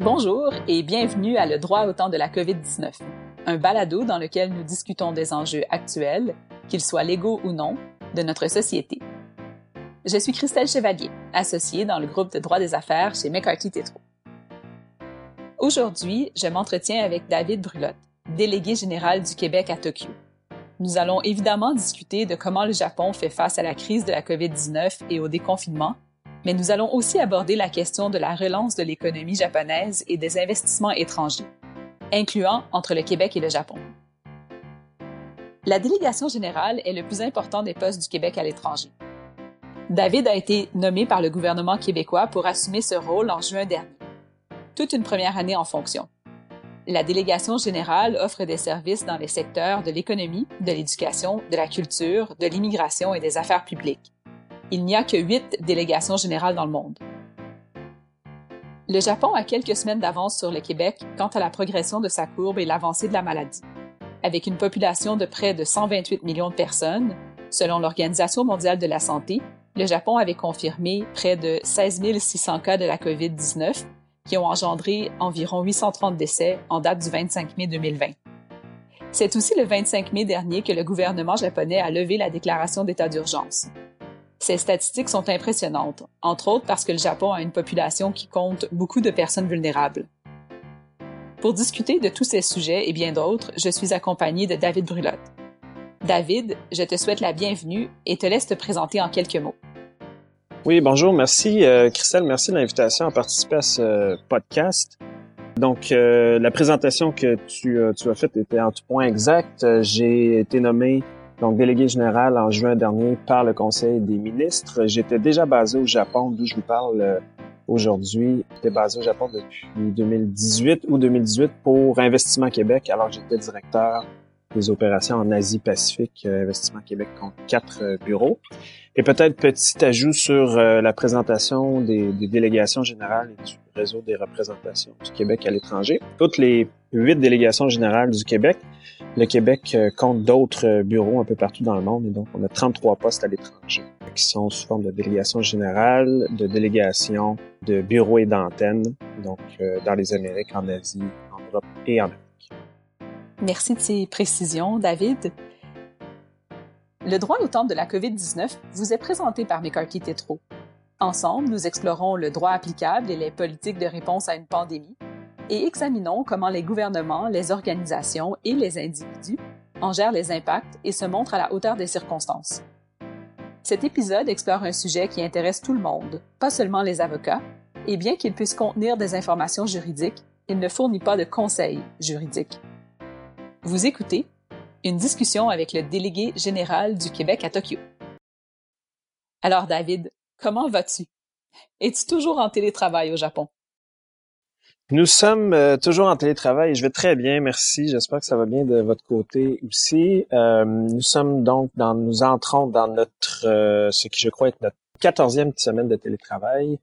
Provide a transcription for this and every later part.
Bonjour et bienvenue à Le droit au temps de la COVID-19, un balado dans lequel nous discutons des enjeux actuels, qu'ils soient légaux ou non, de notre société. Je suis Christelle Chevalier, associée dans le groupe de droit des affaires chez McCarthy Tétro. Aujourd'hui, je m'entretiens avec David Brulotte, délégué général du Québec à Tokyo. Nous allons évidemment discuter de comment le Japon fait face à la crise de la COVID-19 et au déconfinement, mais nous allons aussi aborder la question de la relance de l'économie japonaise et des investissements étrangers, incluant entre le Québec et le Japon. La délégation générale est le plus important des postes du Québec à l'étranger. David a été nommé par le gouvernement québécois pour assumer ce rôle en juin dernier. Toute une première année en fonction. La délégation générale offre des services dans les secteurs de l'économie, de l'éducation, de la culture, de l'immigration et des affaires publiques il n'y a que huit délégations générales dans le monde. Le Japon a quelques semaines d'avance sur le Québec quant à la progression de sa courbe et l'avancée de la maladie. Avec une population de près de 128 millions de personnes, selon l'Organisation mondiale de la santé, le Japon avait confirmé près de 16 600 cas de la COVID-19 qui ont engendré environ 830 décès en date du 25 mai 2020. C'est aussi le 25 mai dernier que le gouvernement japonais a levé la déclaration d'état d'urgence. Ces statistiques sont impressionnantes, entre autres parce que le Japon a une population qui compte beaucoup de personnes vulnérables. Pour discuter de tous ces sujets et bien d'autres, je suis accompagnée de David Brulotte. David, je te souhaite la bienvenue et te laisse te présenter en quelques mots. Oui, bonjour, merci euh, Christelle, merci de l'invitation à participer à ce podcast. Donc, euh, la présentation que tu, euh, tu, as faite était en tout point exact. J'ai été nommé donc délégué général en juin dernier par le Conseil des ministres. J'étais déjà basé au Japon, d'où je vous parle euh, aujourd'hui. J'étais basé au Japon depuis 2018 ou 2018 pour Investissement Québec, alors j'étais directeur des opérations en Asie-Pacifique, euh, Investissement Québec compte quatre euh, bureaux. Et peut-être petit ajout sur la présentation des, des, délégations générales et du réseau des représentations du Québec à l'étranger. Toutes les huit délégations générales du Québec le Québec euh, compte d'autres euh, bureaux un peu partout dans le monde et donc on a 33 postes à l'étranger qui sont sous forme de délégation générale, de délégation, de bureaux et d'antennes, donc euh, dans les Amériques, en Asie, en Europe et en Afrique. Merci de ces précisions, David. Le droit au temps de la COVID-19 vous est présenté par McCarthy Tétro. Ensemble, nous explorons le droit applicable et les politiques de réponse à une pandémie et examinons comment les gouvernements, les organisations et les individus en gèrent les impacts et se montrent à la hauteur des circonstances. Cet épisode explore un sujet qui intéresse tout le monde, pas seulement les avocats, et bien qu'il puisse contenir des informations juridiques, il ne fournit pas de conseils juridiques. Vous écoutez une discussion avec le délégué général du Québec à Tokyo. Alors David, comment vas-tu? Es-tu toujours en télétravail au Japon? Nous sommes euh, toujours en télétravail je vais très bien, merci. J'espère que ça va bien de votre côté aussi. Euh, nous sommes donc dans, nous entrons dans notre, euh, ce qui je crois être notre quatorzième semaine de télétravail.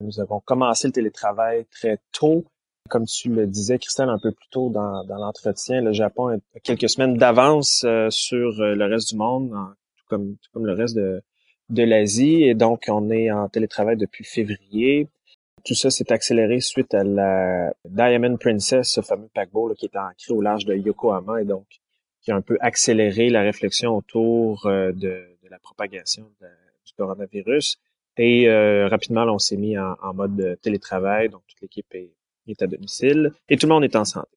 Nous avons commencé le télétravail très tôt. Comme tu le disais, Christelle, un peu plus tôt dans, dans l'entretien, le Japon a quelques semaines d'avance sur le reste du monde, tout, comme, tout comme le reste de, de l'Asie. Et donc, on est en télétravail depuis février. Tout ça s'est accéléré suite à la Diamond Princess, ce fameux paquebot qui est ancré au large de Yokohama et donc qui a un peu accéléré la réflexion autour euh, de, la propagation du coronavirus. Et euh, rapidement, on s'est mis en, mode télétravail, donc toute l'équipe est, à domicile et tout le monde est en santé.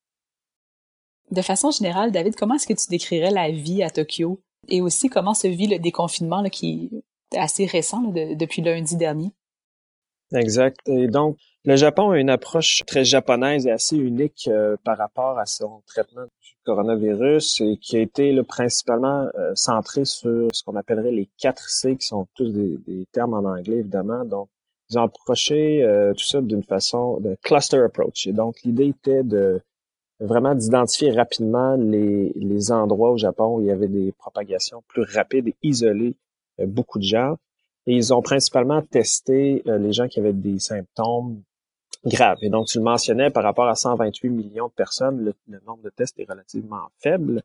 De façon générale, David, comment est-ce que tu décrirais la vie à Tokyo et aussi comment se vit le déconfinement qui est assez récent depuis lundi dernier? Exact. Et donc, le Japon a une approche très japonaise et assez unique euh, par rapport à son traitement du coronavirus et qui a été là, principalement euh, centré sur ce qu'on appellerait les 4 C, qui sont tous des, termes en anglais, évidemment. Donc, ils ont approché euh, tout ça d'une façon de cluster approach. Et donc, l'idée était de vraiment d'identifier rapidement les, les endroits au Japon où il y avait des propagations plus rapides et isoler beaucoup de gens et ils ont principalement testé euh, les gens qui avaient des symptômes graves. Et donc, tu le mentionnais, par rapport à 128 millions de personnes, le, nombre de tests est relativement faible.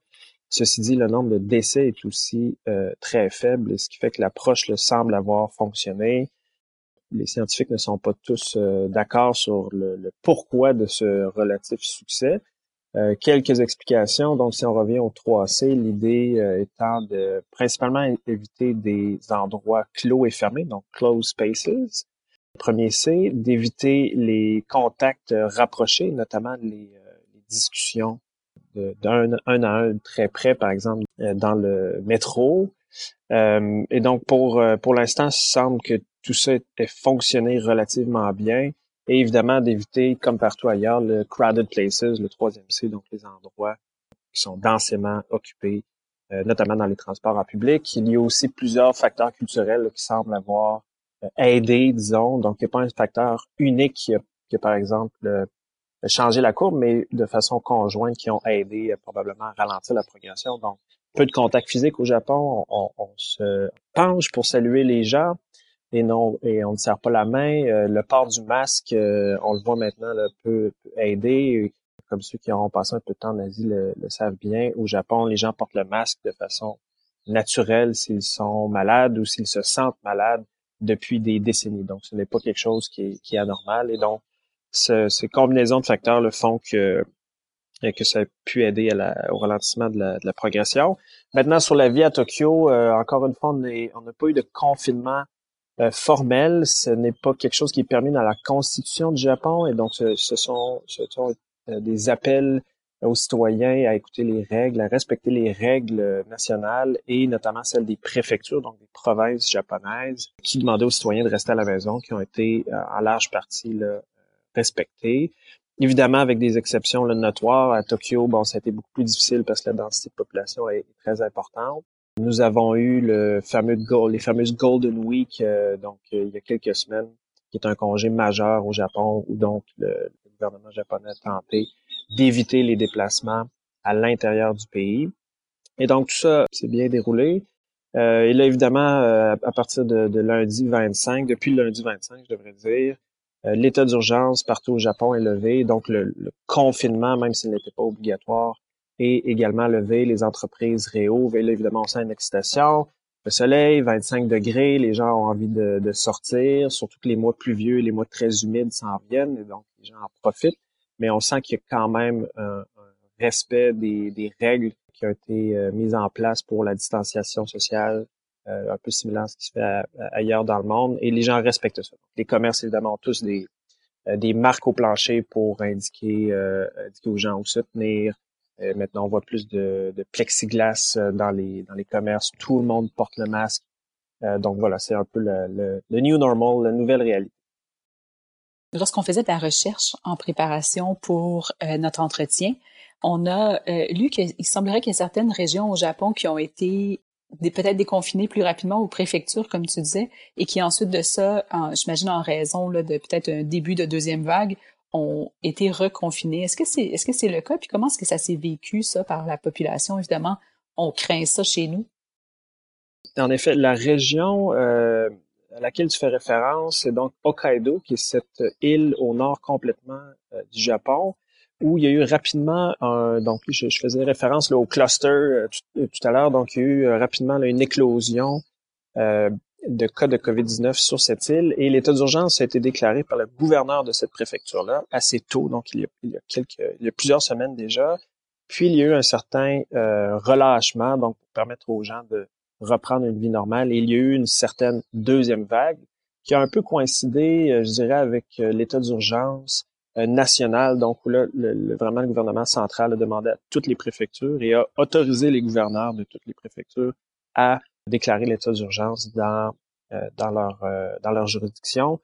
Ceci dit, le nombre de décès est aussi euh, très faible, ce qui fait que l'approche semble avoir fonctionné. Les scientifiques ne sont pas tous d'accord sur le, pourquoi de ce relatif succès. quelques explications. Donc, si on revient au 3C, l'idée étant de principalement éviter des endroits clos et fermés, donc closed spaces. Premier C, d'éviter les contacts rapprochés, notamment les, les discussions d'un un à un très près, par exemple, euh, dans le métro. Euh, et donc, pour, euh, pour l'instant, il semble que tout ça ait fonctionné relativement bien. Et évidemment, d'éviter, comme partout ailleurs, le crowded places, le troisième C, donc les endroits qui sont densément occupés, notamment dans les transports en public. Il y a aussi plusieurs facteurs culturels qui semblent avoir aidé, disons. Donc, il n'y a pas un facteur unique qui a, qui a par exemple, changer la courbe, mais de façon conjointe qui ont aidé euh, probablement à ralentir la progression. Donc, peu de contact physique au Japon. On, se penche pour saluer les gens et non et on ne serre pas la main. Euh, le port du masque, euh, on le voit maintenant, là, peut, aider. Comme ceux qui auront passé un peu de temps en Asie le, le, savent bien. Au Japon, les gens portent le masque de façon naturelle s'ils sont malades ou s'ils se sentent malades depuis des décennies. Donc, ce n'est pas quelque chose qui est, qui est anormal. Et donc, ces combinaisons de facteurs le font que euh, que ça a pu aider au ralentissement de la, progression. Maintenant, sur la vie à Tokyo, euh, encore une fois, on n'a pas eu de confinement euh, formel. Ce n'est pas quelque chose qui est permis dans la Constitution du Japon. Et donc, ce, sont, ce sont des appels aux citoyens à écouter les règles, à respecter les règles nationales et notamment celles des préfectures, donc des provinces japonaises, qui demandaient aux citoyens de rester à la maison, qui ont été en large partie là, respecté. Évidemment, avec des exceptions là, notoires. À Tokyo, bon, ça a été beaucoup plus difficile parce que la densité de population est très importante. Nous avons eu le fameux les fameuses Golden Week, euh, donc euh, il y a quelques semaines, qui est un congé majeur au Japon, où donc le, gouvernement japonais a tenté d'éviter les déplacements à l'intérieur du pays. Et donc tout ça s'est bien déroulé. Euh, et là, évidemment, à partir de, de, lundi 25, depuis le lundi 25, je devrais dire, euh, l'état d'urgence partout au Japon est levé, donc le, confinement, même s'il n'était pas obligatoire, est également levé. Les entreprises réouvrent et là, évidemment, on sent une excitation. Le soleil, 25 degrés, les gens ont envie de, sortir, surtout que les mois pluvieux, les mois très humides s'en viennent, et donc les gens en profitent. Mais on sent qu'il y a quand même un, respect des, règles qui ont été euh, mises en place pour la distanciation sociale, euh, un peu similaire à ce qui se fait ailleurs dans le monde, et les gens respectent ça. Les commerces, évidemment, ont tous des, euh, des marques au plancher pour indiquer, euh, indiquer aux gens où se tenir. Maintenant, on voit plus de, de, plexiglas dans les, dans les commerces. Tout le monde porte le masque. donc voilà, c'est un peu le, le, new normal, la nouvelle réalité. Lorsqu'on faisait de la recherche en préparation pour notre entretien, on a lu qu'il semblerait qu'il y a certaines régions au Japon qui ont été peut-être déconfinés plus rapidement aux préfectures, comme tu disais, et qui ensuite de ça, j'imagine en raison là, de peut-être un début de deuxième vague, ont été reconfinés. Est-ce que c'est est-ce que le cas? Puis comment est-ce que ça s'est vécu, ça, par la population? Évidemment, on craint ça chez nous. En effet, la région euh, à laquelle tu fais référence, c'est donc Hokkaido, qui est cette île au nord complètement euh, du Japon, où il y a eu rapidement, donc je, faisais référence au cluster euh, tout, à l'heure, donc il y a eu rapidement une éclosion de cas de COVID-19 sur cette île et l'état d'urgence a été déclaré par le gouverneur de cette préfecture-là assez tôt, donc il y, a, il y a, quelques, il y a plusieurs semaines déjà. Puis il y a eu un certain relâchement, donc pour permettre aux gens de reprendre une vie normale. Et il y a eu une certaine deuxième vague qui a un peu coïncidé, je dirais, avec l'état d'urgence euh, national, donc où là, le, vraiment le gouvernement central a demandé à toutes les préfectures et a autorisé les gouverneurs de toutes les préfectures à déclarer l'état d'urgence dans euh, dans leur euh, dans leur juridiction.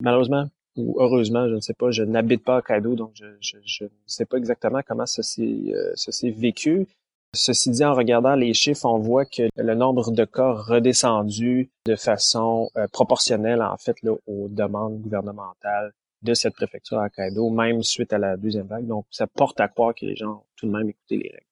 Malheureusement ou heureusement, je ne sais pas, je n'habite pas à Kaido, donc je, je, je, ne sais pas exactement comment ça s'est ça s'est vécu. Ceci dit, en regardant les chiffres, on voit que le nombre de cas redescendu de façon proportionnelle en fait là, aux demandes gouvernementales de cette préfecture à Kaido, même suite à la deuxième vague. Donc, ça porte à croire que les gens ont tout de même écouté les règles.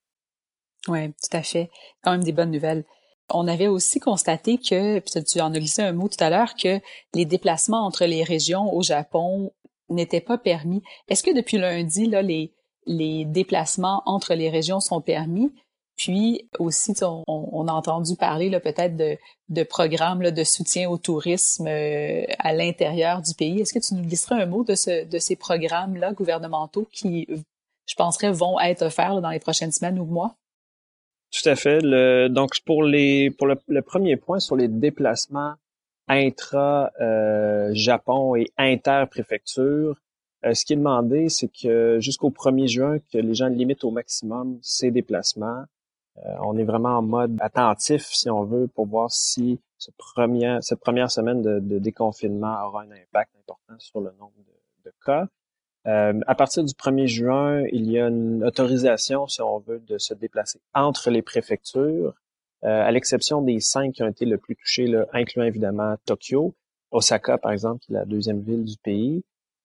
Oui, tout à fait. Quand même des bonnes nouvelles. On avait aussi constaté que, puis tu en as glissé un mot tout à l'heure, que les déplacements entre les régions au Japon n'étaient pas permis. Est-ce que depuis lundi, là, les, déplacements entre les régions sont permis? Puis aussi, on, a entendu parler peut-être de, programmes de soutien au tourisme euh, à l'intérieur du pays. Est-ce que tu nous glisserais un mot de, ce, de ces programmes-là gouvernementaux qui, je penserais, vont être offerts dans les prochaines semaines ou mois? Tout à fait. Le, donc pour les pour le, premier point sur les déplacements intra euh, Japon et inter préfecture, euh, ce qui est demandé, c'est que jusqu'au 1er juin, que les gens limitent au maximum ces déplacements. Euh, on est vraiment en mode attentif, si on veut, pour voir si ce premier, cette première semaine de, déconfinement aura un impact important sur le nombre de, cas. Euh, à partir du 1er juin, il y a une autorisation, si on veut, de se déplacer entre les préfectures, à l'exception des cinq qui ont été le plus touchés, là, incluant évidemment Tokyo, Osaka, par exemple, qui est la deuxième ville du pays.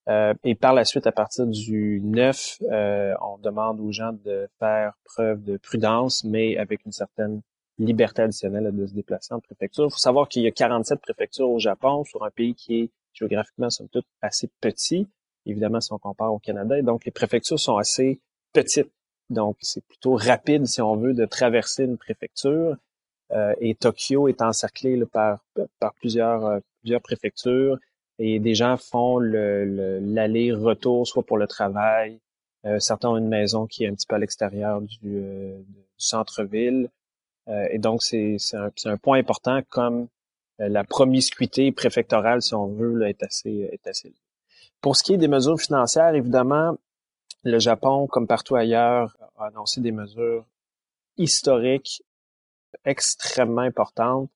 Euh, et par la suite, à partir du 9, euh, on demande aux gens de faire preuve de prudence, mais avec une certaine liberté additionnelle de se déplacer en préfecture. Il faut savoir qu'il y a 47 préfectures au Japon, sur un pays qui est géographiquement, somme toute, assez petit, évidemment, si on compare au Canada. Donc, les préfectures sont assez petites. Donc, c'est plutôt rapide, si on veut, de traverser une préfecture. Euh, et Tokyo est encerclé par, par plusieurs, plusieurs préfectures et des gens font l'aller-retour, soit pour le travail, euh, certains ont une maison qui est un petit peu à l'extérieur du, euh, centre-ville. Euh, et donc, c'est un, un, point important comme la promiscuité préfectorale, si on veut, là, est assez est assez Pour ce qui est des mesures financières, évidemment, le Japon, comme partout ailleurs, a annoncé des mesures historiques extrêmement importantes.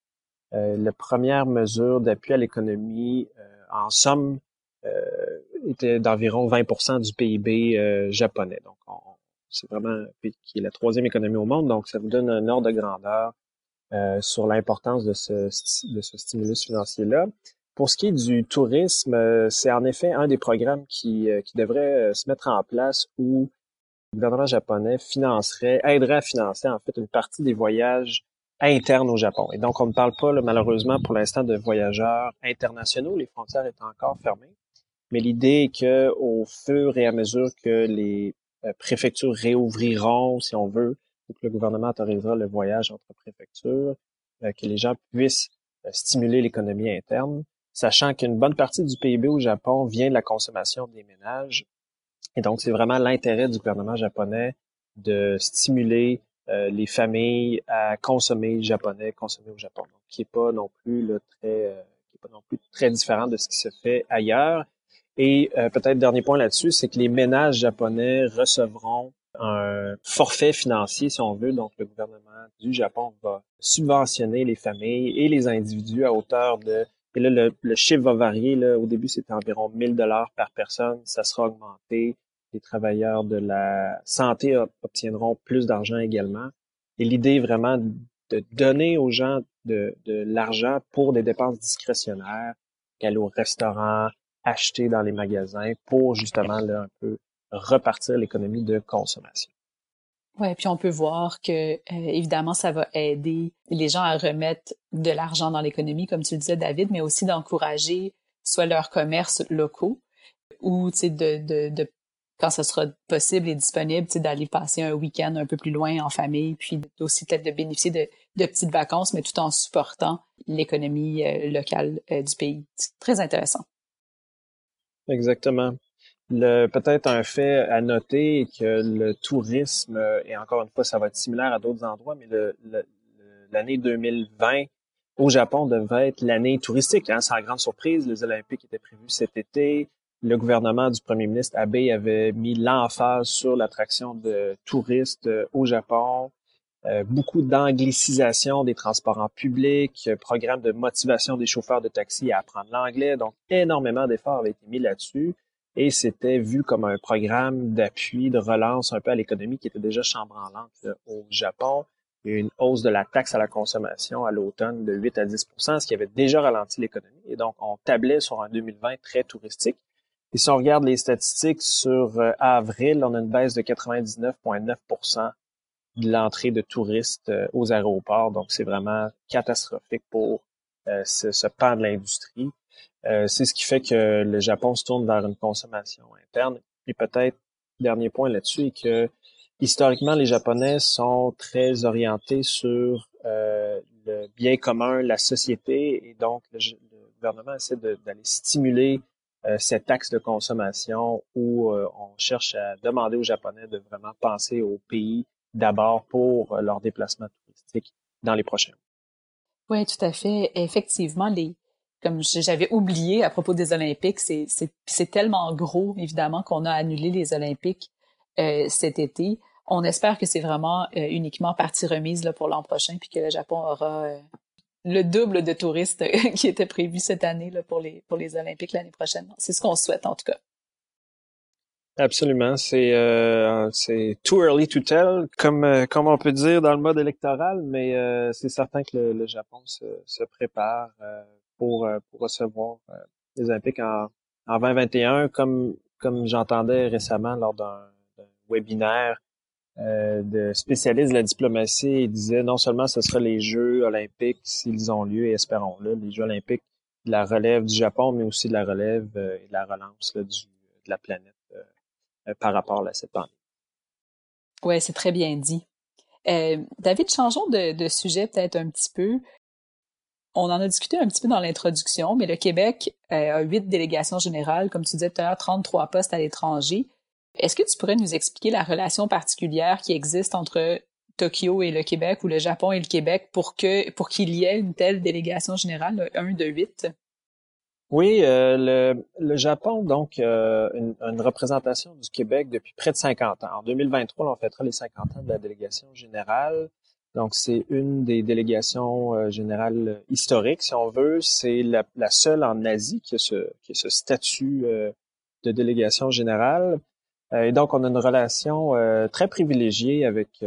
la première mesure d'appui à l'économie en somme, euh, était d'environ 20% du PIB euh, japonais. Donc, c'est vraiment qui est la troisième économie au monde, donc ça vous donne un ordre de grandeur euh, sur l'importance de ce, de ce stimulus financier-là. Pour ce qui est du tourisme, c'est en effet un des programmes qui, qui devrait se mettre en place où le gouvernement japonais financerait, aiderait à financer en fait une partie des voyages interne au Japon. Et donc, on ne parle pas, malheureusement, pour l'instant, de voyageurs internationaux. Les frontières étant encore fermées. Mais l'idée est que, au fur et à mesure que les euh, préfectures réouvriront, si on veut, que le gouvernement autorisera le voyage entre préfectures, euh, que les gens puissent euh, stimuler l'économie interne, sachant qu'une bonne partie du PIB au Japon vient de la consommation des ménages. Et donc, c'est vraiment l'intérêt du gouvernement japonais de stimuler euh, les familles à consommer japonais, consommer au Japon. Donc, qui est pas non plus très, euh, différent de ce qui se fait ailleurs. Et euh, peut-être dernier point là-dessus, c'est que les ménages japonais recevront un forfait financier, si on veut. Donc, le gouvernement du Japon va subventionner les familles et les individus à hauteur de et là, le, chiffre va varier. Là. Au début, c'était environ 1000 dollars par personne. Ça sera augmenté les travailleurs de la santé obtiendront plus d'argent également. Et l'idée est vraiment de donner aux gens de, l'argent pour des dépenses discrétionnaires, qu'aller au restaurant, acheter dans les magasins pour justement là, un peu repartir l'économie de consommation. Ouais, puis on peut voir que euh, évidemment ça va aider les gens à remettre de l'argent dans l'économie, comme tu le disais David, mais aussi d'encourager soit leurs commerces locaux ou de, de, de quand ce sera possible et disponible, d'aller passer un week-end un peu plus loin en famille, puis aussi peut-être de bénéficier de, de, petites vacances, mais tout en supportant l'économie euh, locale euh, du pays. C'est très intéressant. Exactement. Peut-être un fait à noter que le tourisme, et encore une fois, ça va être similaire à d'autres endroits, mais l'année 2020 au Japon devait être l'année touristique. Hein, sans grande surprise, les Olympiques étaient prévus cet été le gouvernement du premier ministre Abe avait mis l'emphase sur l'attraction de touristes euh, au Japon, euh, beaucoup d'anglicisation des transports en public, euh, programme de motivation des chauffeurs de taxi à apprendre l'anglais. Donc, énormément d'efforts avaient été mis là-dessus et c'était vu comme un programme d'appui, de relance un peu à l'économie qui était déjà chambranlante au Japon. Il y a eu une hausse de la taxe à la consommation à l'automne de 8 à 10% ce qui avait déjà ralenti l'économie. Et donc, on tablait sur un 2020 très touristique. Et si on regarde les statistiques sur euh, avril, on a une baisse de 99,9% de l'entrée de touristes euh, aux aéroports. Donc, c'est vraiment catastrophique pour ce, ce, pan de l'industrie. c'est ce qui fait que le Japon se tourne vers une consommation interne. Et peut-être, dernier point là-dessus, est que historiquement, les Japonais sont très orientés sur euh, le bien commun, la société, et donc le, gouvernement essaie d'aller stimuler euh, cet axe de consommation où euh, on cherche à demander aux Japonais de vraiment penser au pays d'abord pour leur déplacement touristique dans les prochains mois. Oui, tout à fait. Effectivement, les, comme j'avais oublié à propos des Olympiques, c'est tellement gros, évidemment, qu'on a annulé les Olympiques euh, cet été. On espère que c'est vraiment euh, uniquement partie remise là, pour l'an prochain, puis que le Japon aura euh, le double de touristes qui était prévu cette année là, pour, les, pour les Olympiques l'année prochaine. C'est ce qu'on souhaite en tout cas. Absolument, c'est c'est too early to tell, comme comme on peut dire dans le mode électoral, mais c'est certain que le, le Japon se, se prépare pour, euh, pour recevoir euh, les Olympiques en, en 2021, comme, comme j'entendais récemment lors d'un webinaire euh, de spécialistes de la diplomatie, ils disaient non seulement ce sera les Jeux olympiques s'ils ont lieu, et espérons-le, les Jeux olympiques de la relève du Japon, mais aussi de la relève et de la relance du, de la planète par rapport à cette pandémie. Oui, c'est très bien dit. David, changeons de, de sujet peut-être un petit peu on en a discuté un petit peu dans l'introduction, mais le Québec euh, a huit délégations générales, comme tu disais tout à l'heure, 33 postes à l'étranger. Est-ce que tu pourrais nous expliquer la relation particulière qui existe entre Tokyo et le Québec ou le Japon et le Québec pour que pour qu'il y ait une telle délégation générale, un de huit? Oui, euh, le, le, Japon, donc, euh, une, une, représentation du Québec depuis près de 50 ans. En 2023, on fêtera les 50 ans de la délégation générale. Donc, c'est une des délégations euh, générales historiques, si on veut. C'est la, seule en Asie qui a ce, qui a ce statut euh, de délégation générale. Euh, et donc, on a une relation très privilégiée avec,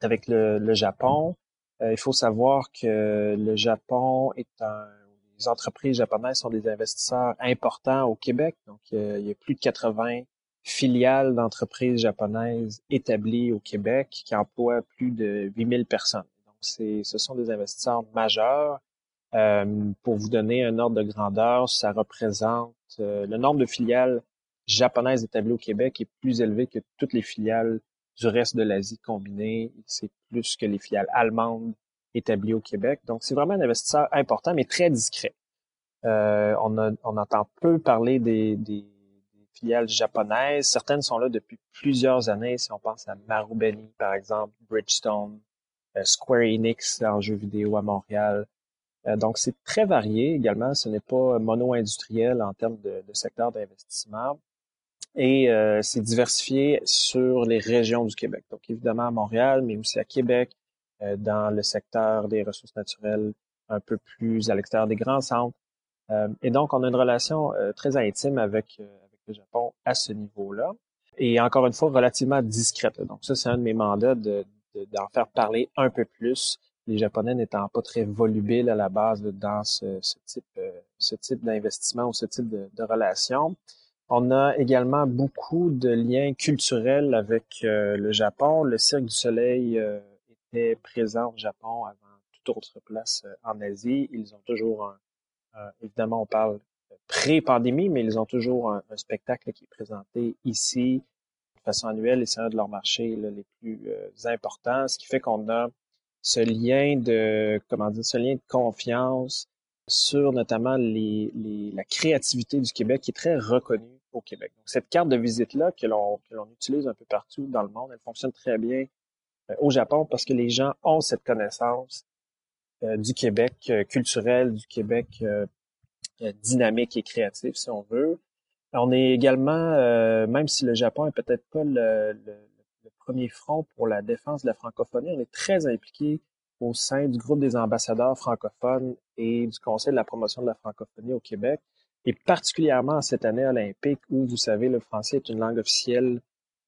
avec le, le Japon. il faut savoir que le Japon est un... Les entreprises japonaises sont des investisseurs importants au Québec. Donc, il y a plus de 80 filiales d'entreprises japonaises établies au Québec qui emploient plus de 8000 personnes. Donc, c'est, ce sont des investisseurs majeurs. Euh, pour vous donner un ordre de grandeur, ça représente euh, le nombre de filiales japonaises établies au Québec est plus élevé que toutes les filiales du reste de l'Asie combinées. C'est plus que les filiales allemandes établies au Québec. Donc, c'est vraiment un investisseur important, mais très discret. Euh, on, a, on entend peu parler des, des filiales japonaises. Certaines sont là depuis plusieurs années. Si on pense à Marubeni, par exemple, Bridgestone, euh, Square Enix en jeux vidéo à Montréal. Euh, donc, c'est très varié également. Ce n'est pas mono-industriel en termes de, secteur d'investissement. Et euh, c'est diversifié sur les régions du Québec. Donc, évidemment à Montréal, mais aussi à Québec, dans le secteur des ressources naturelles un peu plus à l'extérieur des grands centres. et donc, on a une relation très intime avec, Japon à ce niveau-là. Et encore une fois, relativement discrète. Donc ça, c'est un de mes mandats de, d'en faire parler un peu plus, les Japonais n'étant pas très volubiles à la base dans ce, type, euh, d'investissement ou ce type de, relation. On a également beaucoup de liens culturels avec euh, le Japon. Le Cirque du Soleil euh, était présent au Japon avant toute autre place en Asie. Ils ont toujours un, évidemment, on parle pré-pandémie, mais ils ont toujours un, spectacle qui est présenté ici de façon annuelle et c'est un de leurs marchés les plus euh, importants, ce qui fait qu'on a ce lien de comment dire, ce lien de confiance sur notamment les, les, la créativité du Québec qui est très reconnue au Québec. Donc, cette carte de visite-là que l'on, que l'on utilise un peu partout dans le monde, elle fonctionne très bien euh, au Japon parce que les gens ont cette connaissance euh, du Québec culturel, du Québec euh, dynamique et créative, si on veut. On est également, euh, même si le Japon est peut-être pas le, premier front pour la défense de la francophonie, on est très impliqué au sein du groupe des ambassadeurs francophones et du Conseil de la promotion de la francophonie au Québec, et particulièrement cette année olympique où, vous savez, le français est une langue officielle euh,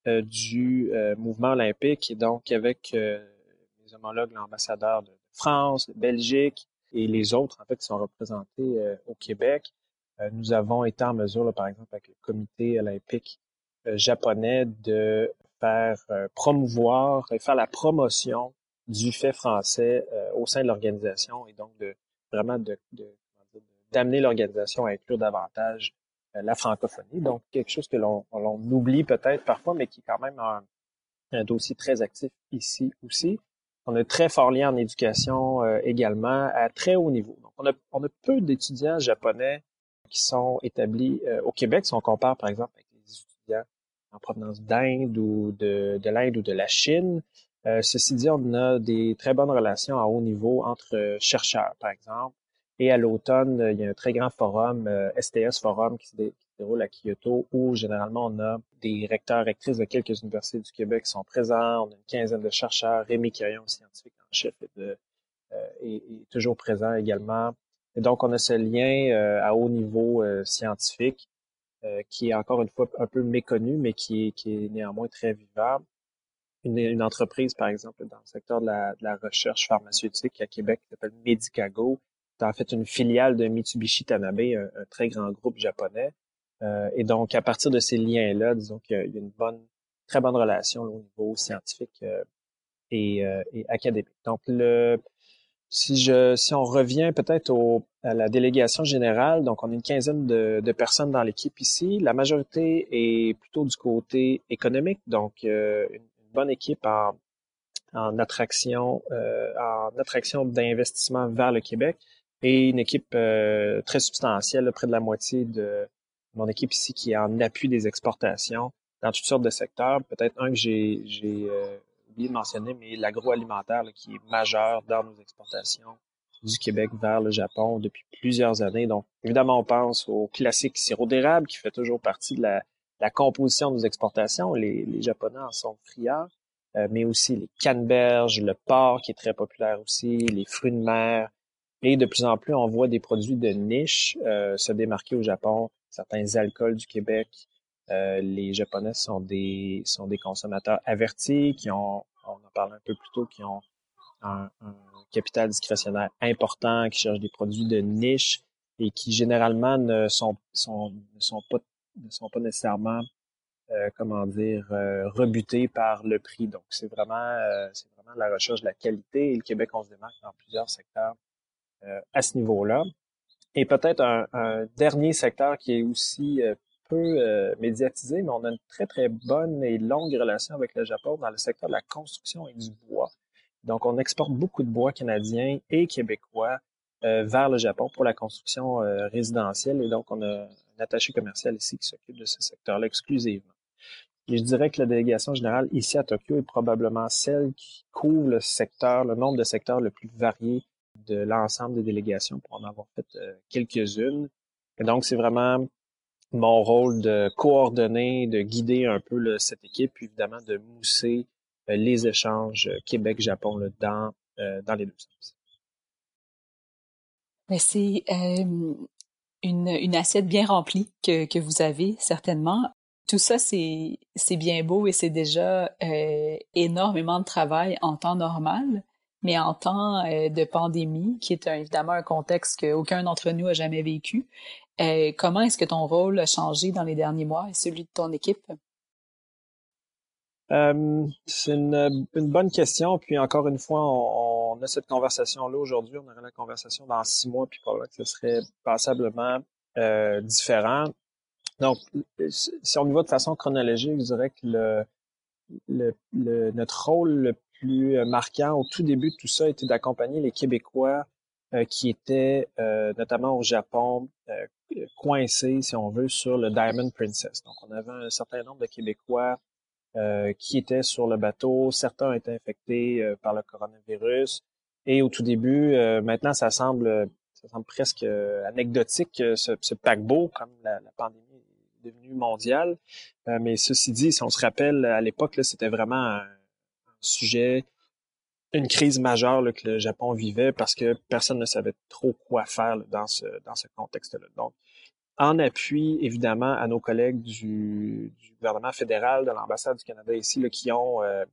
du mouvement olympique, et donc avec les homologues, l'ambassadeur de France, de Belgique, et les autres, en fait, qui sont représentés euh, au Québec. Euh, nous avons été en mesure, par exemple, avec le comité olympique euh, japonais, de faire promouvoir et faire la promotion du fait français au sein de l'organisation et donc de vraiment de, d'amener l'organisation à inclure davantage la francophonie. Donc, quelque chose que l'on, oublie peut-être parfois, mais qui est quand même un, un dossier très actif ici aussi. On a très fort lien en éducation euh, également à très haut niveau. Donc, on a, on peu d'étudiants japonais qui sont établis euh, au Québec si on compare par exemple avec les étudiants en provenance d'Inde ou de, de l'Inde ou de la Chine. Euh, ceci dit, on a des très bonnes relations à haut niveau entre chercheurs, par exemple. Et à l'automne, il y a un très grand forum, STS Forum, qui se, déroule à Kyoto, où généralement on a des recteurs, rectrices de quelques universités du Québec qui sont présents. On a une quinzaine de chercheurs. Rémi Caillon, scientifique en chef, euh, est, toujours présent également. Et donc, on a ce lien euh, à haut niveau euh, scientifique qui est encore une fois un peu méconnu, mais qui est, néanmoins très vivable. Une, entreprise, par exemple, dans le secteur de la, de la recherche pharmaceutique à Québec, qui s'appelle Medicago, en fait une filiale de Mitsubishi Tanabe, un très grand groupe japonais, euh, et donc, à partir de ces liens-là, disons qu'il y a une bonne, très bonne relation au niveau scientifique euh, et, euh, et, académique. Donc, le, si je, si on revient peut-être à la délégation générale, donc on a une quinzaine de, de personnes dans l'équipe ici. La majorité est plutôt du côté économique, donc une, bonne équipe en, en attraction, en attraction d'investissement vers le Québec et une équipe très substantielle, près de la moitié de mon équipe ici qui est en appui des exportations dans toutes sortes de secteurs. Peut-être un que j'ai euh, oublié de mentionner, mais l'agroalimentaire qui est majeur dans nos exportations du Québec vers le Japon depuis plusieurs années. Donc, évidemment, on pense au classique sirop d'érable qui fait toujours partie de la, la composition de nos exportations. Les, les Japonais en sont friands, euh, mais aussi les canneberges, le porc qui est très populaire aussi, les fruits de mer. Et de plus en plus, on voit des produits de niche euh, se démarquer au Japon certains alcools du Québec. Euh, les Japonais sont des sont des consommateurs avertis qui ont, on en parlait un peu plus tôt, qui ont un, capital discrétionnaire important, qui cherchent des produits de niche et qui généralement ne sont ne sont pas ne sont pas nécessairement euh, comment dire euh, rebutés par le prix. Donc c'est vraiment euh, c'est vraiment la recherche de la qualité et le Québec on se démarque dans plusieurs secteurs à ce niveau-là. Et peut-être un, dernier secteur qui est aussi euh, peu euh, médiatisé, mais on a une très, très bonne et longue relation avec le Japon dans le secteur de la construction et du bois. Donc, on exporte beaucoup de bois canadien et québécois euh, vers le Japon pour la construction résidentielle. Et donc, on a un attaché commercial ici qui s'occupe de ce secteur-là exclusivement. Et je dirais que la délégation générale ici à Tokyo est probablement celle qui couvre le secteur, le nombre de secteurs le plus varié de l'ensemble des délégations pour en avoir fait euh, quelques-unes. Et donc, c'est vraiment mon rôle de coordonner, de guider un peu cette équipe, puis évidemment de mousser euh, les échanges euh, Québec-Japon dans, dans les deux sens. C'est une, une assiette bien remplie que, que vous avez, certainement. Tout ça, c'est bien beau et c'est déjà énormément de travail en temps normal. Mais en temps euh, de pandémie, qui est évidemment un contexte qu'aucun d'entre nous a jamais vécu, euh, comment est-ce que ton rôle a changé dans les derniers mois et celui de ton équipe? Euh, c'est une, bonne question. Puis encore une fois, on, a cette conversation-là aujourd'hui. On aura la conversation dans six mois, puis probablement que ce serait passablement différent. Donc, si on y va de façon chronologique, je dirais que le, le, notre rôle le plus euh, marquant au tout début de tout ça était d'accompagner les Québécois euh, qui étaient euh, notamment au Japon coincés, si on veut, sur le Diamond Princess. Donc, on avait un certain nombre de Québécois qui étaient sur le bateau. Certains étaient infectés par le coronavirus. Et au tout début, maintenant, ça semble, presque anecdotique, ce, paquebot, comme la, la, pandémie est devenue mondiale. mais ceci dit, si on se rappelle, à l'époque, c'était vraiment un, sujet, une crise majeure que le Japon vivait parce que personne ne savait trop quoi faire dans ce, dans ce contexte-là. Donc, en appui, évidemment, à nos collègues du, gouvernement fédéral, de l'ambassade du Canada ici, là, qui ont euh,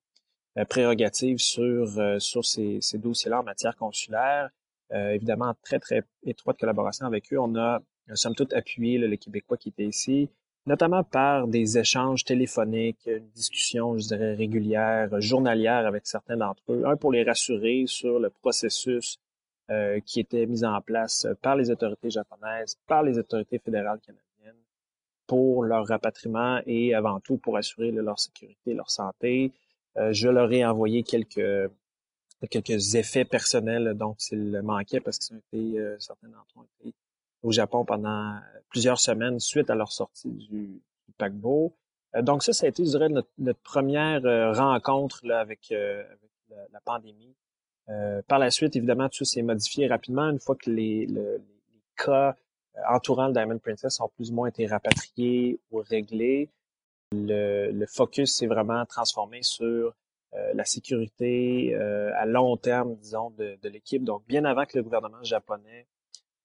prérogative sur, euh, sur ces, ces dossiers-là en matière consulaire, euh, évidemment, en très, très étroite collaboration avec eux, on a, somme toute, appuyé le les Québécois qui étaient ici, notamment par des échanges téléphoniques, une discussion, je dirais, régulière, journalière avec certains d'entre eux. Un, pour les rassurer sur le processus euh, qui était mis en place par les autorités japonaises, par les autorités fédérales canadiennes pour leur rapatriement et avant tout pour assurer leur sécurité, leur santé. je leur ai envoyé quelques quelques effets personnels dont il manquait parce ont été, certains d'entre eux ont été au Japon pendant plusieurs semaines suite à leur sortie du, paquebot. donc ça, ça a été, je notre, première rencontre là, avec, la, pandémie. par la suite, évidemment, tout s'est modifié rapidement une fois que les, cas entourant le Diamond Princess ont plus ou moins été rapatriés ou réglés. Le, focus s'est vraiment transformé sur euh, la sécurité euh, à long terme, disons, de, de l'équipe. Donc, bien avant que le gouvernement japonais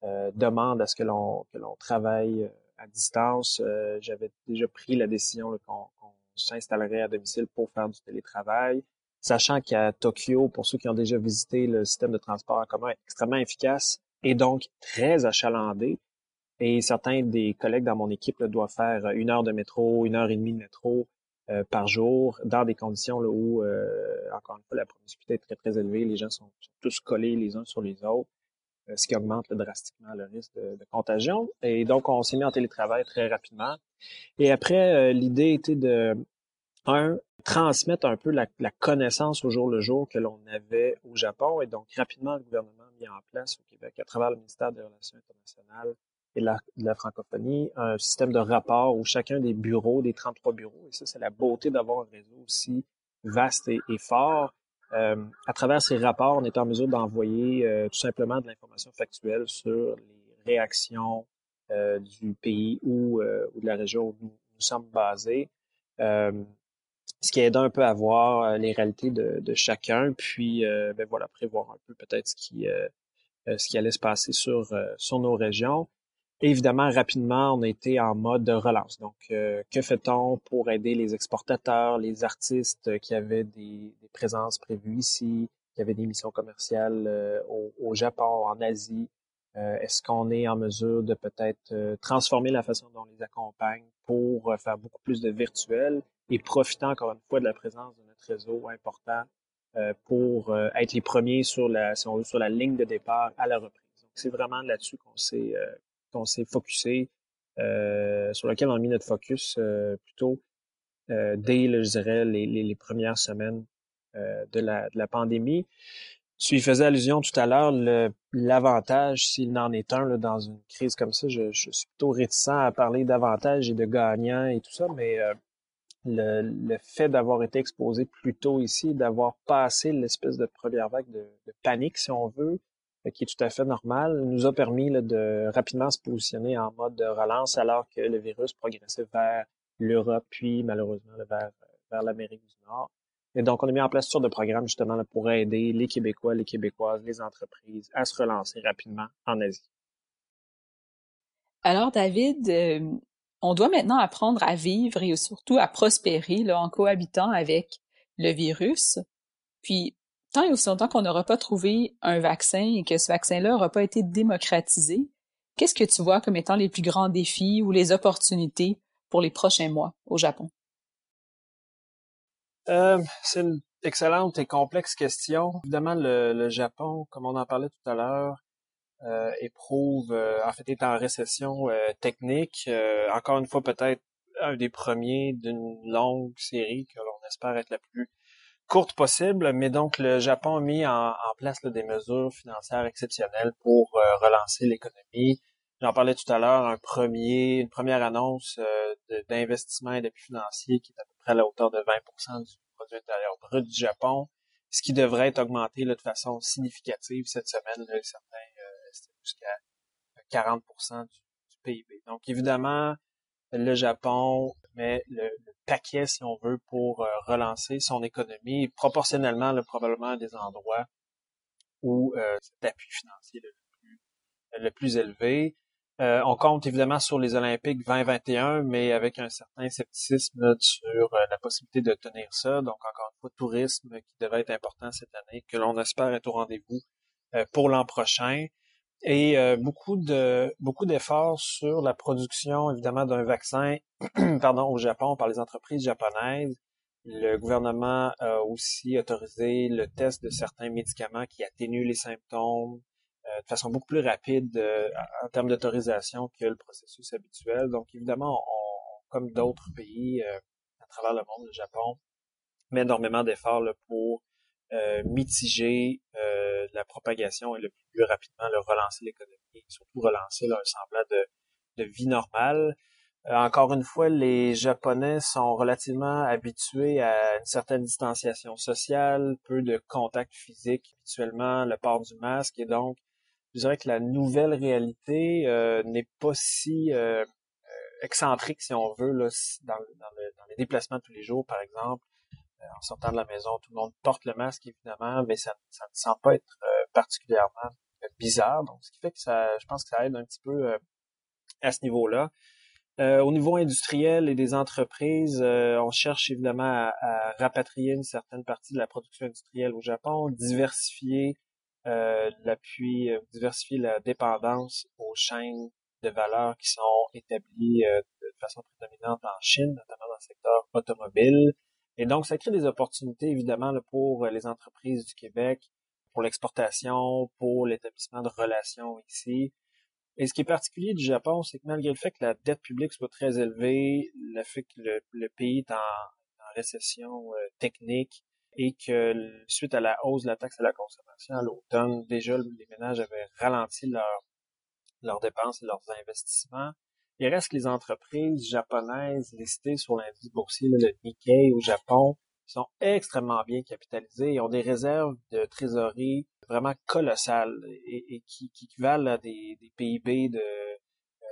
euh, demande à ce que l'on que l'on travaille à distance, j'avais déjà pris la décision qu'on s'installerait à domicile pour faire du télétravail, sachant qu'à Tokyo, pour ceux qui ont déjà visité, le système de transport en commun est extrêmement efficace et donc très achalandé. Et certains des collègues dans mon équipe doivent faire une heure de métro, une heure et demie de métro euh, par jour, dans des conditions là, où, euh, encore une fois, la promiscuité est très, très élevée. Les gens sont, tous collés les uns sur les autres, euh, ce qui augmente drastiquement le risque de, contagion. Et donc, on s'est mis en télétravail très rapidement. Et après, l'idée était de, un, transmettre un peu la, la, connaissance au jour le jour que l'on avait au Japon. Et donc, rapidement, le gouvernement a mis en place au Québec, à travers le ministère des Relations internationales, et de la, francophonie, un système de rapport où chacun des bureaux, des 33 bureaux, et ça, c'est la beauté d'avoir un réseau aussi vaste et, fort. Euh, à travers ces rapports, on est en mesure d'envoyer euh, tout simplement de l'information factuelle sur les réactions euh, du pays ou, ou, de la région où nous, sommes basés, ce qui aide un peu à voir les réalités de, de chacun, puis ben voilà, prévoir un peu peut-être ce qui ce qui allait se passer sur sur nos régions évidemment, rapidement, on a été en mode de relance. Donc, euh, que fait-on pour aider les exportateurs, les artistes qui avaient des, présences prévues ici, qui avaient des missions commerciales euh, au, Japon, en Asie? Euh, est-ce qu'on est en mesure de peut-être transformer la façon dont on les accompagne pour faire beaucoup plus de virtuel et profiter encore une fois de la présence de notre réseau important pour être les premiers sur la, si on veut, sur la ligne de départ à la reprise? Donc, c'est vraiment là-dessus qu'on s'est qu'on s'est focusé, euh, sur lequel on a mis notre focus euh, plutôt euh, dès, je dirais, les, premières semaines de la, pandémie. Tu y faisais allusion tout à l'heure, l'avantage, s'il n'en est un dans une crise comme ça, je, suis plutôt réticent à parler d'avantages et de gagnants et tout ça, mais le, fait d'avoir été exposé plus tôt ici, d'avoir passé l'espèce de première vague de, panique, si on veut, qui est tout à fait normal, nous a permis de rapidement se positionner en mode de relance alors que le virus progressait vers l'Europe, puis malheureusement vers, vers l'Amérique du Nord. Et donc, on a mis en place sortes de programmes justement pour aider les Québécois, les Québécoises, les entreprises à se relancer rapidement en Asie. Alors, David, euh, on doit maintenant apprendre à vivre et surtout à prospérer en cohabitant avec le virus. Puis, tant et aussi longtemps qu'on n'aura pas trouvé un vaccin et que ce vaccin-là n'aura pas été démocratisé, qu'est-ce que tu vois comme étant les plus grands défis ou les opportunités pour les prochains mois au Japon? Euh, c'est une excellente et complexe question. Évidemment, le, Japon, comme on en parlait tout à l'heure, euh, éprouve, euh, en fait, est en récession technique. encore une fois, peut-être un des premiers d'une longue série que l'on espère être la plus courte possible, mais donc le Japon a mis en, place des mesures financières exceptionnelles pour euh, relancer l'économie. J'en parlais tout à l'heure, un premier, une première annonce euh, d'investissement et d'appui financier qui est à peu près à la hauteur de 20% du produit intérieur brut du Japon, ce qui devrait être augmenté de façon significative cette semaine. certains euh, jusqu'à 40 du, du PIB. Donc évidemment, le Japon met le, paquet, si on veut, pour euh, relancer son économie, proportionnellement, probablement à des endroits où euh, cet appui financier est le plus, plus élevé. Euh, on compte évidemment sur les Olympiques 2021, mais avec un certain scepticisme sur la possibilité de tenir ça. Donc, encore une fois, tourisme qui devrait être important cette année, que l'on espère être au rendez-vous pour l'an prochain et euh, beaucoup de beaucoup d'efforts sur la production évidemment d'un vaccin pardon au Japon par les entreprises japonaises. Le gouvernement a aussi autorisé le test de certains médicaments qui atténuent les symptômes euh, de façon beaucoup plus rapide euh, en termes d'autorisation que le processus habituel. Donc évidemment, on, comme d'autres pays à travers le monde, le Japon met énormément d'efforts pour mitiger la propagation et le plus rapidement le relancer l'économie, surtout relancer un semblant de, de vie normale. Euh, encore une fois, les Japonais sont relativement habitués à une certaine distanciation sociale, peu de contact physique habituellement, le port du masque, et donc je dirais que la nouvelle réalité euh, n'est pas si euh, excentrique, si on veut, là, dans, dans, les déplacements tous les jours, par exemple. En sortant de la maison, tout le monde porte le masque, évidemment, mais ça, ne semble pas être particulièrement bizarre. Donc, ce qui fait que ça, je pense que ça aide un petit peu à ce niveau-là. Euh, au niveau industriel et des entreprises, euh, on cherche évidemment à, rapatrier une certaine partie de la production industrielle au Japon, diversifier euh, l'appui, diversifier la dépendance aux chaînes de valeur qui sont établies de façon prédominante en Chine, notamment dans le secteur automobile. Et donc, ça crée des opportunités évidemment pour les entreprises du Québec, pour l'exportation, pour l'établissement de relations ici. Et ce qui est particulier du Japon, c'est que malgré le fait que la dette publique soit très élevée, le fait que le, pays est en, récession euh, technique et que suite à la hausse de la taxe à la consommation à l'automne, déjà les ménages avaient ralenti leurs dépenses et leurs investissements. Il reste que les entreprises japonaises listées sur l'indice boursier, le Nikkei au Japon, sont extrêmement bien capitalisées et ont des réserves de trésorerie vraiment colossales et, qui, qui équivalent à des, des PIB de,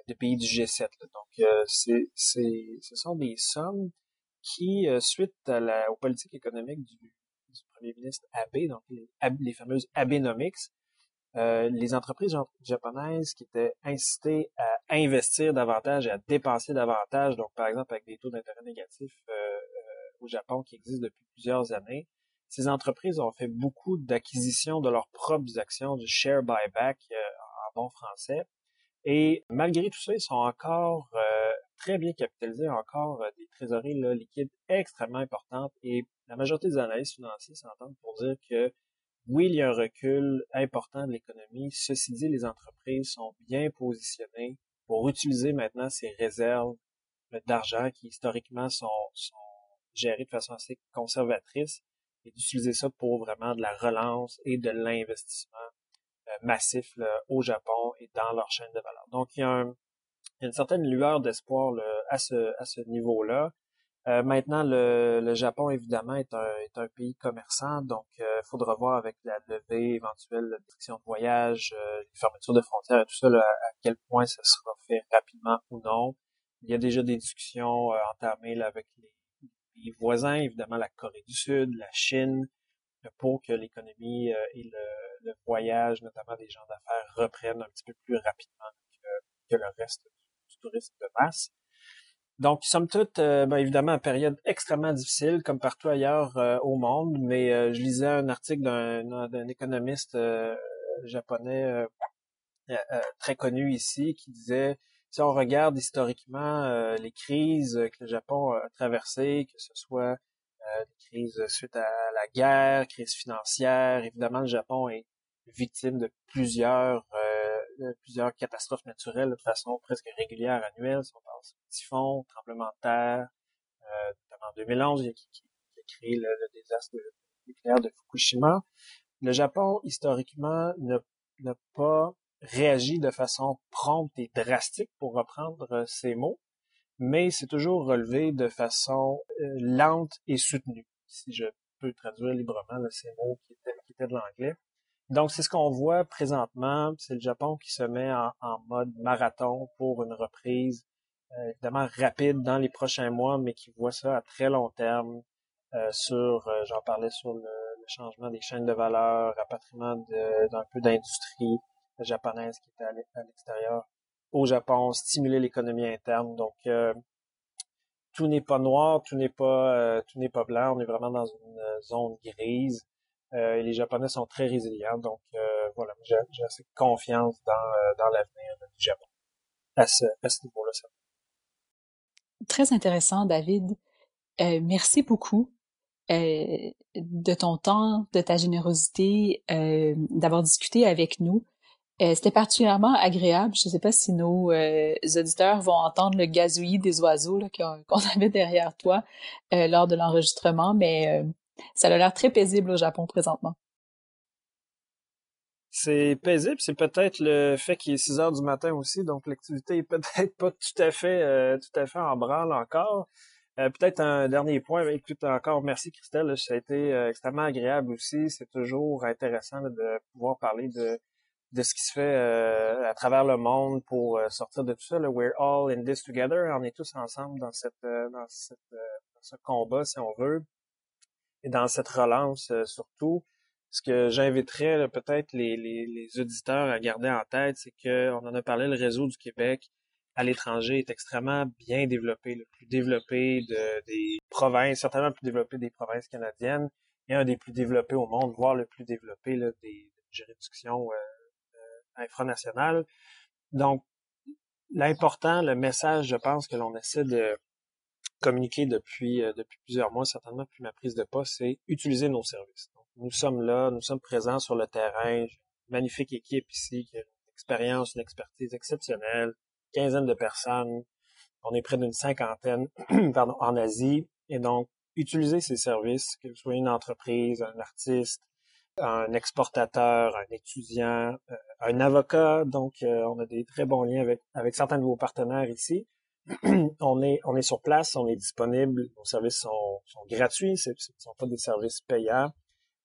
des pays du G7. Donc, euh, c'est, ce sont des sommes qui, euh, suite à la, aux politiques économiques du, du premier ministre Abe, donc les, les fameuses Abenomics, euh, les entreprises japonaises qui étaient incitées à investir davantage et à dépenser davantage, donc par exemple avec des taux d'intérêt négatifs euh, au Japon qui existe depuis plusieurs années. Ces entreprises ont fait beaucoup d'acquisitions de leurs propres actions, du share buyback euh, en bon français. Et malgré tout ça, ils sont encore euh, très bien capitalisés, encore euh, des trésoreries liquides extrêmement importantes. Et la majorité des analystes financiers s'entendent pour dire que oui, il y a un recul important de l'économie. Ceci dit, les entreprises sont bien positionnées pour utiliser maintenant ces réserves d'argent qui historiquement sont gérer de façon assez conservatrice et d'utiliser ça pour vraiment de la relance et de l'investissement euh, massif au Japon et dans leur chaîne de valeur. Donc, il y a, une certaine lueur d'espoir à ce, à ce niveau-là. Euh, maintenant, le, le, Japon, évidemment, est un, est un pays commerçant, donc il euh, faudra voir avec la levée éventuelle de restrictions de voyage, les fermetures de frontières et tout ça, à quel point ça sera fait rapidement ou non. Il y a déjà des discussions entamées là, avec les les voisins, évidemment la Corée du Sud, la Chine, pour que l'économie euh, et le, voyage, notamment des gens d'affaires, reprennent un petit peu plus rapidement que, le reste du, tourisme de masse. Donc, somme toute, euh, ben, évidemment, période extrêmement difficile, comme partout ailleurs euh, au monde, mais je lisais un article d'un économiste japonais très connu ici qui disait si on regarde historiquement euh, les crises que le Japon a traversées, que ce soit euh, des crises suite à la guerre, crise financière, évidemment le Japon est victime de plusieurs euh, plusieurs catastrophes naturelles de façon presque régulière annuelle. Si on pense typhon, tremblement de terre, notamment en 2011, qui, qui, qui a créé le, désastre nucléaire de Fukushima. Le Japon, historiquement, n'a pas réagit de façon prompte et drastique, pour reprendre ces mots, mais c'est toujours relevé de façon euh, lente et soutenue, si je peux traduire librement ces mots qui étaient, qui étaient de l'anglais. Donc, c'est ce qu'on voit présentement. C'est le Japon qui se met en, mode marathon pour une reprise euh, évidemment rapide dans les prochains mois, mais qui voit ça à très long terme euh, sur, j'en parlais sur le, le, changement des chaînes de valeur, rapatriement d'un peu d'industrie, japonaise qui était à l'extérieur au Japon, stimuler l'économie interne. Donc euh, tout n'est pas noir, tout n'est pas euh, tout n'est pas blanc. On est vraiment dans une euh, zone grise. Et les Japonais sont très résilients. Donc voilà, j'ai assez confiance dans dans l'avenir du Japon à ce, à ce niveau-là. Très intéressant, David. merci beaucoup de ton temps, de ta générosité, d'avoir discuté avec nous. Euh, c'était particulièrement agréable. Je ne sais pas si nos euh, auditeurs vont entendre le gazouillis des oiseaux qu'on avait derrière toi euh, lors de l'enregistrement, mais ça a l'air très paisible au Japon présentement. C'est paisible, c'est peut-être le fait qu'il est 6 heures du matin aussi, donc l'activité est peut-être pas tout à fait tout à fait en branle encore. peut-être un dernier point, écoute encore, merci Christelle, ça a été extrêmement agréable aussi. C'est toujours intéressant de pouvoir parler de de ce qui se fait euh, à travers le monde pour euh, sortir de tout ça. We're all in this together. On est tous ensemble euh, dans, cette dans ce combat, si on veut, et dans cette relance surtout. Ce que j'inviterais peut-être les, les, les, auditeurs à garder en tête, c'est que on en a parlé, le réseau du Québec à l'étranger est extrêmement bien développé, le plus développé de, des provinces, certainement le plus développé des provinces canadiennes, et un des plus développés au monde, voire le plus développé là, des juridictions infranational. Donc, l'important, le message, je pense, que l'on essaie de communiquer depuis, euh, depuis plusieurs mois, certainement depuis ma prise de poste, c'est utiliser nos services. nous sommes là, nous sommes présents sur le terrain. Une magnifique équipe ici qui a une expérience, une expertise exceptionnelle, quinzaine de personnes. On est près d'une cinquantaine pardon, en Asie. Et donc, utiliser ces services, que ce soit une entreprise, un artiste, un exportateur, un étudiant, euh, un avocat. Donc, euh, on a des très bons liens avec, avec certains de vos partenaires ici. on est on est sur place, on est disponible. Nos services sont, sont gratuits, ce ne sont pas des services payants.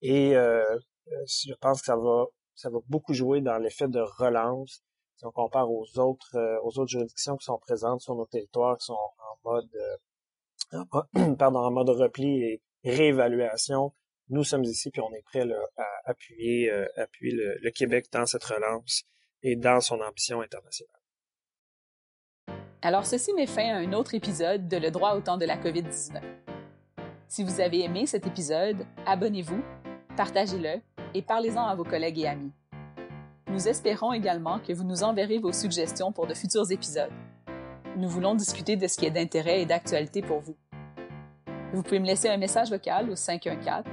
Et euh, je pense que ça va ça va beaucoup jouer dans l'effet de relance si on compare aux autres aux autres juridictions qui sont présentes sur nos territoires, qui sont en mode pardon en mode repli et réévaluation nous sommes ici puis on est prêt à appuyer, euh, appuyer le, Québec dans cette relance et dans son ambition internationale. Alors, ceci met fin à un autre épisode de Le droit au temps de la COVID-19. Si vous avez aimé cet épisode, abonnez-vous, partagez-le et parlez-en à vos collègues et amis. Nous espérons également que vous nous enverrez vos suggestions pour de futurs épisodes. Nous voulons discuter de ce qui est d'intérêt et d'actualité pour vous. Vous pouvez me laisser un message vocal au 514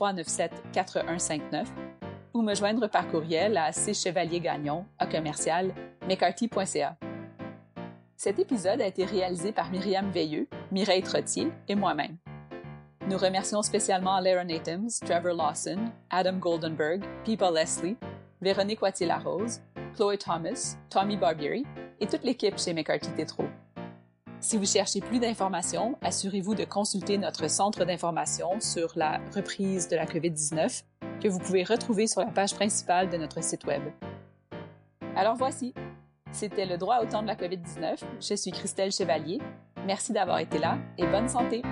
397-4159 ou me joindre par courriel à cchevaliergagnon à commercial mccarthy.ca. Cet épisode a été réalisé par Myriam Veilleux, Mireille Trottier et moi-même. Nous remercions spécialement Lara Nathan, Trevor Lawson, Adam Goldenberg, Pipa Leslie, Véronique Wattier-Larose, Chloe Thomas, Tommy Barbieri et toute l'équipe chez McCarthy Tétro. Si vous cherchez plus d'informations, assurez-vous de consulter notre centre d'information sur la reprise de la COVID-19 que vous pouvez retrouver sur la page principale de notre site Web. Alors voici, c'était le droit au temps de la COVID-19. Je suis Christelle Chevalier. Merci d'avoir été là et bonne santé.